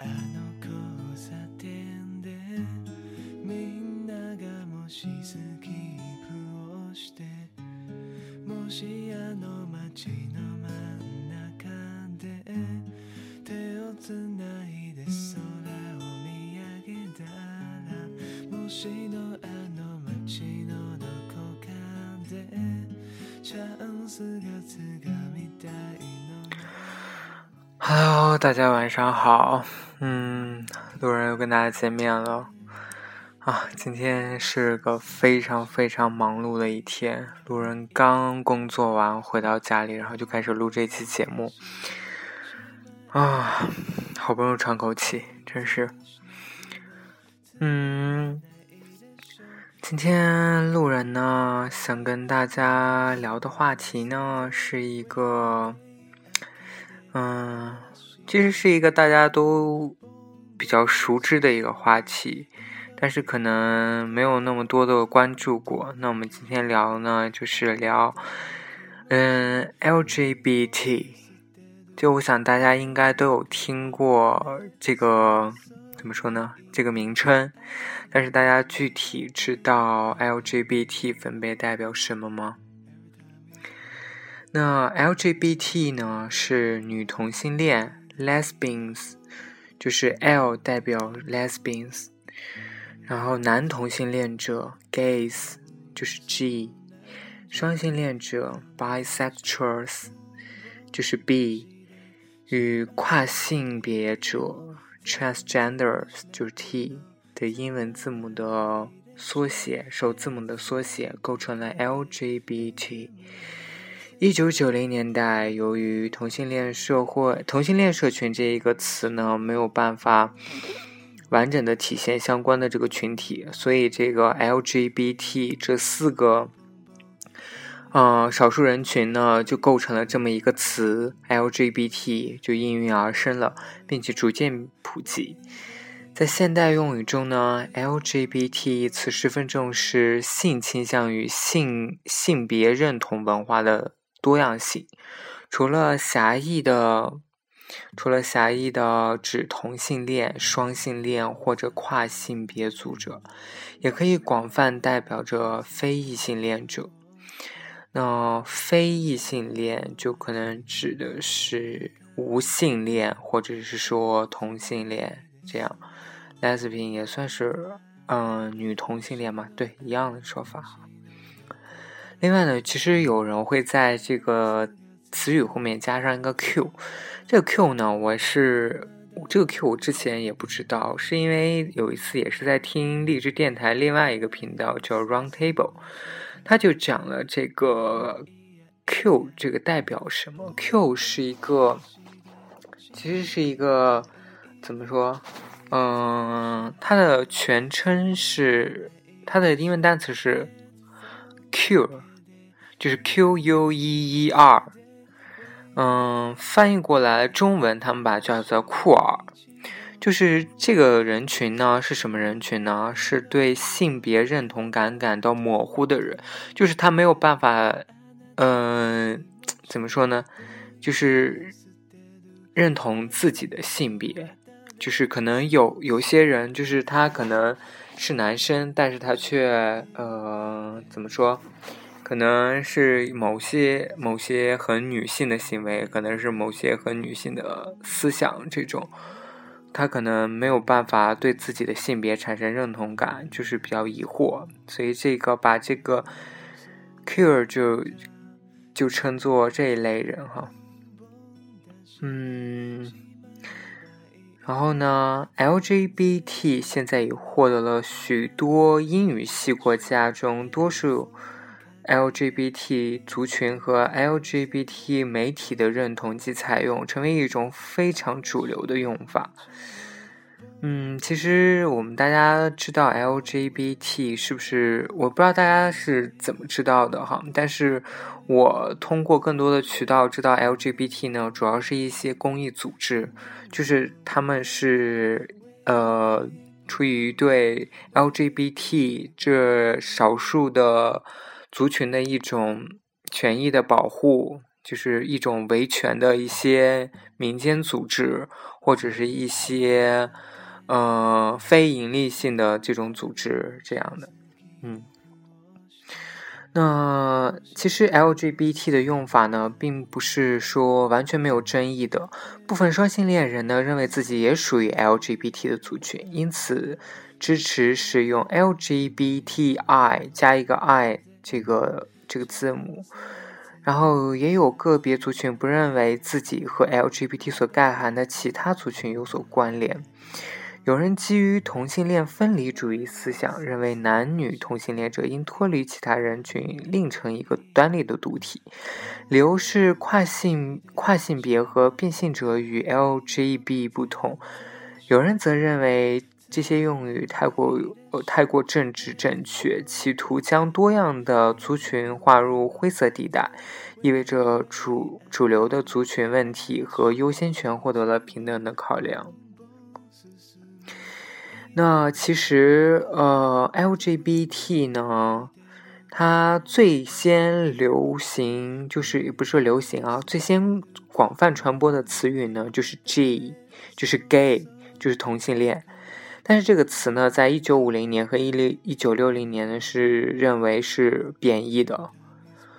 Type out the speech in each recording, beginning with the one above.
あの交差点でみんながもしスキップをしてもしあの街の真ん中で手をつないで空を見上げたらもしのあの街のどこかでチャンスがつかみたい Hello，大家晚上好。嗯，路人又跟大家见面了啊！今天是个非常非常忙碌的一天。路人刚工作完回到家里，然后就开始录这期节目啊，好不容易喘口气，真是。嗯，今天路人呢想跟大家聊的话题呢是一个。嗯，其实是一个大家都比较熟知的一个话题，但是可能没有那么多的关注过。那我们今天聊呢，就是聊嗯 LGBT。就我想大家应该都有听过这个怎么说呢？这个名称，但是大家具体知道 LGBT 分别代表什么吗？那 LGBT 呢是女同性恋 （lesbians），就是 L 代表 lesbians，然后男同性恋者 （gays） 就是 G，双性恋者 （bisexuals） 就是 B，与跨性别者 （Transgender） 就是 T 的英文字母的缩写，首字母的缩写构成了 LGBT。一九九零年代，由于同性恋社会、同性恋社群这一个词呢，没有办法完整的体现相关的这个群体，所以这个 LGBT 这四个，呃，少数人群呢，就构成了这么一个词，LGBT 就应运而生了，并且逐渐普及。在现代用语中呢，LGBT 一词十分重视性倾向与性性别认同文化的。多样性，除了狭义的，除了狭义的指同性恋、双性恋或者跨性别组者，也可以广泛代表着非异性恋者。那非异性恋就可能指的是无性恋，或者是说同性恋这样。Lesbian 也算是嗯女同性恋嘛？对，一样的说法。另外呢，其实有人会在这个词语后面加上一个 Q，这个 Q 呢，我是这个 Q 我之前也不知道，是因为有一次也是在听励志电台另外一个频道叫 Round Table，他就讲了这个 Q 这个代表什么？Q 是一个，其实是一个怎么说？嗯，它的全称是它的英文单词是 Q。就是 Q U E E R，嗯，翻译过来中文，他们把叫做酷儿。就是这个人群呢，是什么人群呢？是对性别认同感感到模糊的人，就是他没有办法，嗯，怎么说呢？就是认同自己的性别，就是可能有有些人，就是他可能是男生，但是他却，呃，怎么说？可能是某些某些很女性的行为，可能是某些很女性的思想，这种他可能没有办法对自己的性别产生认同感，就是比较疑惑，所以这个把这个 “cure” 就就称作这一类人哈。嗯，然后呢，LGBT 现在已获得了许多英语系国家中多数。LGBT 族群和 LGBT 媒体的认同及采用，成为一种非常主流的用法。嗯，其实我们大家知道 LGBT 是不是？我不知道大家是怎么知道的哈。但是我通过更多的渠道知道 LGBT 呢，主要是一些公益组织，就是他们是呃出于对 LGBT 这少数的。族群的一种权益的保护，就是一种维权的一些民间组织，或者是一些呃非盈利性的这种组织这样的，嗯。那其实 LGBT 的用法呢，并不是说完全没有争议的。部分双性恋人呢，认为自己也属于 LGBT 的族群，因此支持使用 LGBTI 加一个 I 这个这个字母。然后也有个别族群不认为自己和 LGBT 所概含的其他族群有所关联。有人基于同性恋分离主义思想，认为男女同性恋者应脱离其他人群，另成一个端立的独体。理由是跨性跨性别和变性者与 LGB 不同。有人则认为这些用语太过呃太过政治正确，企图将多样的族群划入灰色地带，意味着主主流的族群问题和优先权获得了平等的考量。那其实，呃，LGBT 呢，它最先流行，就是也不是说流行啊，最先广泛传播的词语呢，就是 G，就是 gay，就是同性恋。但是这个词呢，在一九五零年和一六一九六零年呢，是认为是贬义的，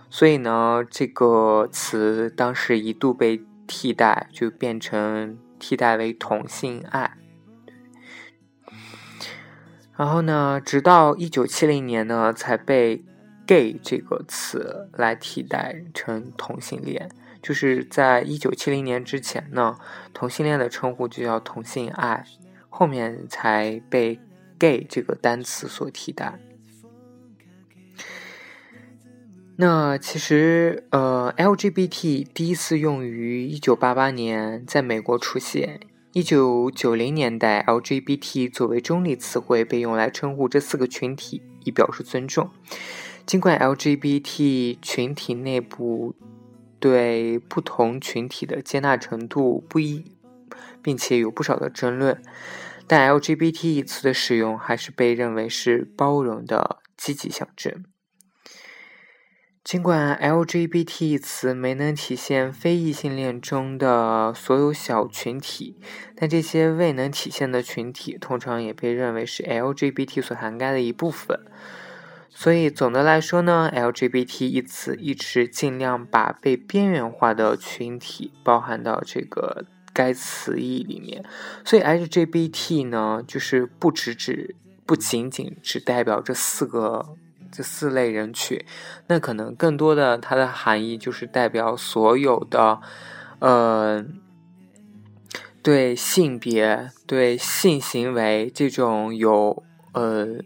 所以呢，这个词当时一度被替代，就变成替代为同性爱。然后呢，直到一九七零年呢，才被 “gay” 这个词来替代成同性恋。就是在一九七零年之前呢，同性恋的称呼就叫同性爱，后面才被 “gay” 这个单词所替代。那其实，呃，LGBT 第一次用于一九八八年在美国出现。一九九零年代，LGBT 作为中立词汇被用来称呼这四个群体，以表示尊重。尽管 LGBT 群体内部对不同群体的接纳程度不一，并且有不少的争论，但 LGBT 一词的使用还是被认为是包容的积极象征。尽管 LGBT 一词没能体现非异性恋中的所有小群体，但这些未能体现的群体通常也被认为是 LGBT 所涵盖的一部分。所以总的来说呢，LGBT 一词一直尽量把被边缘化的群体包含到这个该词义里面。所以 LGBT 呢，就是不只只，不仅仅只代表这四个。这四类人群，那可能更多的它的含义就是代表所有的，呃，对性别、对性行为这种有呃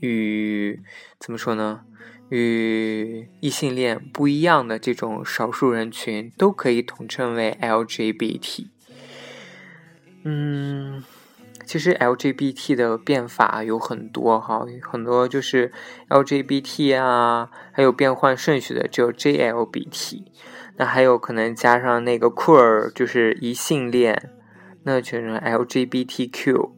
与怎么说呢，与异性恋不一样的这种少数人群，都可以统称为 LGBT。嗯。其实 LGBT 的变法有很多哈，很多就是 LGBT 啊，还有变换顺序的只有 JLBT，那还有可能加上那个 queer，就是一性恋，那就成 LGBTQ，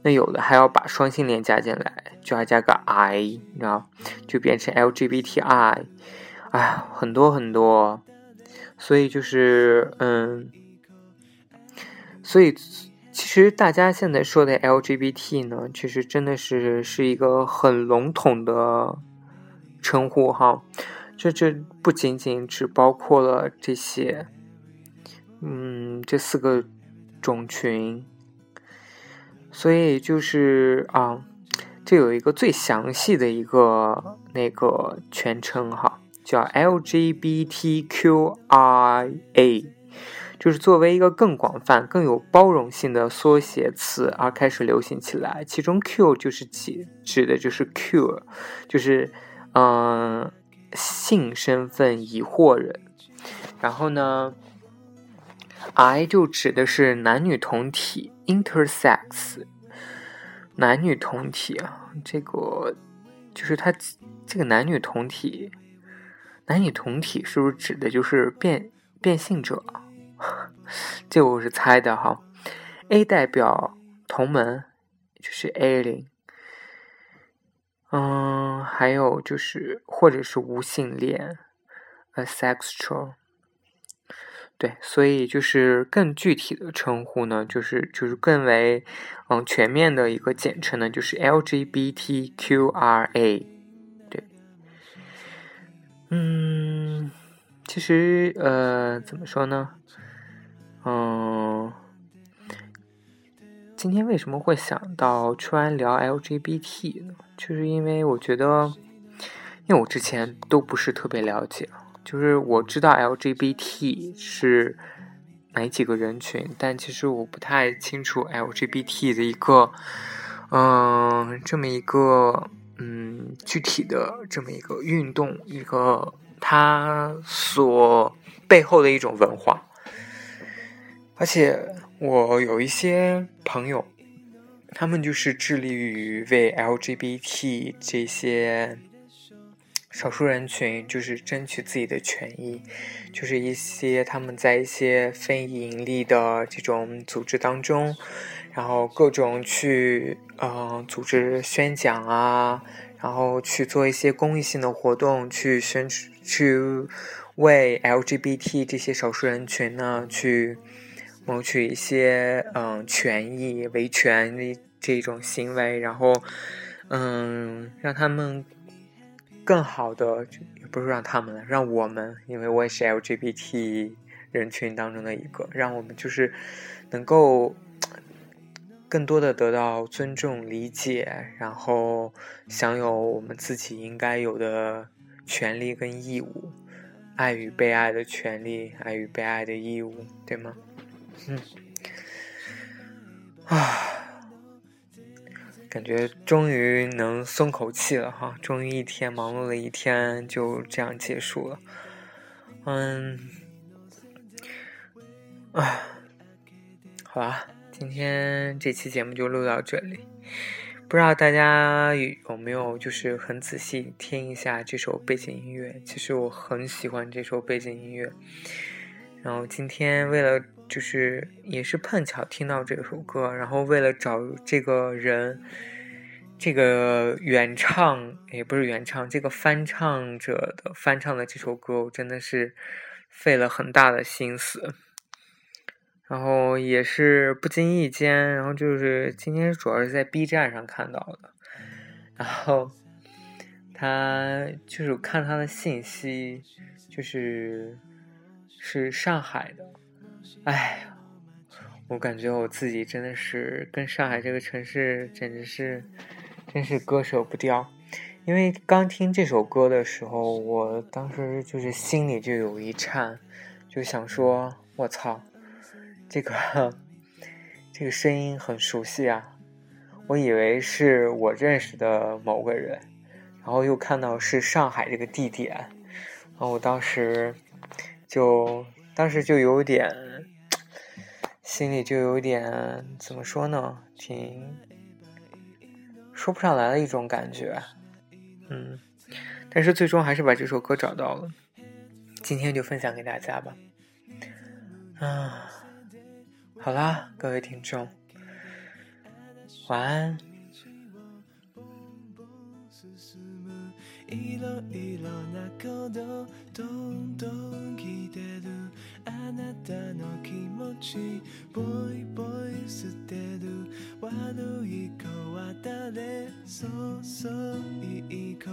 那有的还要把双性恋加进来，就要加个 I，你知道，就变成 LGBTI，哎，很多很多，所以就是嗯，所以。其实大家现在说的 LGBT 呢，其实真的是是一个很笼统的称呼哈，这这不仅仅只包括了这些，嗯，这四个种群，所以就是啊，这有一个最详细的一个那个全称哈，叫 LGBTQIA。就是作为一个更广泛、更有包容性的缩写词而开始流行起来。其中 Q 就是指指的就是 Q，就是嗯性身份疑惑人。然后呢，I 就指的是男女同体 （intersex），男女同体啊，这个就是它这个男女同体，男女同体是不是指的就是变变性者？这我是猜的哈，A 代表同门，就是 A 零，嗯，还有就是或者是无性恋，asexual。对，所以就是更具体的称呼呢，就是就是更为嗯全面的一个简称呢，就是 LGBTQRA。对，嗯，其实呃，怎么说呢？嗯，今天为什么会想到突然聊 LGBT 呢？就是因为我觉得，因为我之前都不是特别了解。就是我知道 LGBT 是哪几个人群，但其实我不太清楚 LGBT 的一个，嗯，这么一个，嗯，具体的这么一个运动，一个它所背后的一种文化。而且我有一些朋友，他们就是致力于为 LGBT 这些。少数人群就是争取自己的权益，就是一些他们在一些非盈利的这种组织当中，然后各种去呃组织宣讲啊，然后去做一些公益性的活动，去宣去为 LGBT 这些少数人群呢去谋取一些嗯权益维权的这种行为，然后嗯让他们。更好的，也不是让他们了，让我们，因为我也是 LGBT 人群当中的一个，让我们就是能够更多的得到尊重、理解，然后享有我们自己应该有的权利跟义务，爱与被爱的权利，爱与被爱的义务，对吗？嗯，啊。感觉终于能松口气了哈，终于一天忙碌了一天就这样结束了。嗯，啊，好吧，今天这期节目就录到这里。不知道大家有没有就是很仔细听一下这首背景音乐？其实我很喜欢这首背景音乐。然后今天为了。就是也是碰巧听到这首歌，然后为了找这个人，这个原唱也不是原唱，这个翻唱者的翻唱的这首歌，我真的是费了很大的心思。然后也是不经意间，然后就是今天主要是在 B 站上看到的，然后他就是看他的信息，就是是上海的。哎，我感觉我自己真的是跟上海这个城市简直是，真是割舍不掉。因为刚听这首歌的时候，我当时就是心里就有一颤，就想说：“我操，这个这个声音很熟悉啊！”我以为是我认识的某个人，然后又看到是上海这个地点，然后我当时就当时就有点。心里就有点怎么说呢，挺说不上来的一种感觉，嗯，但是最终还是把这首歌找到了，今天就分享给大家吧。啊，好啦，各位听众，晚安。あなたの気持ちボイボイ捨てる。悪い子は誰？そうそういい子。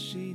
she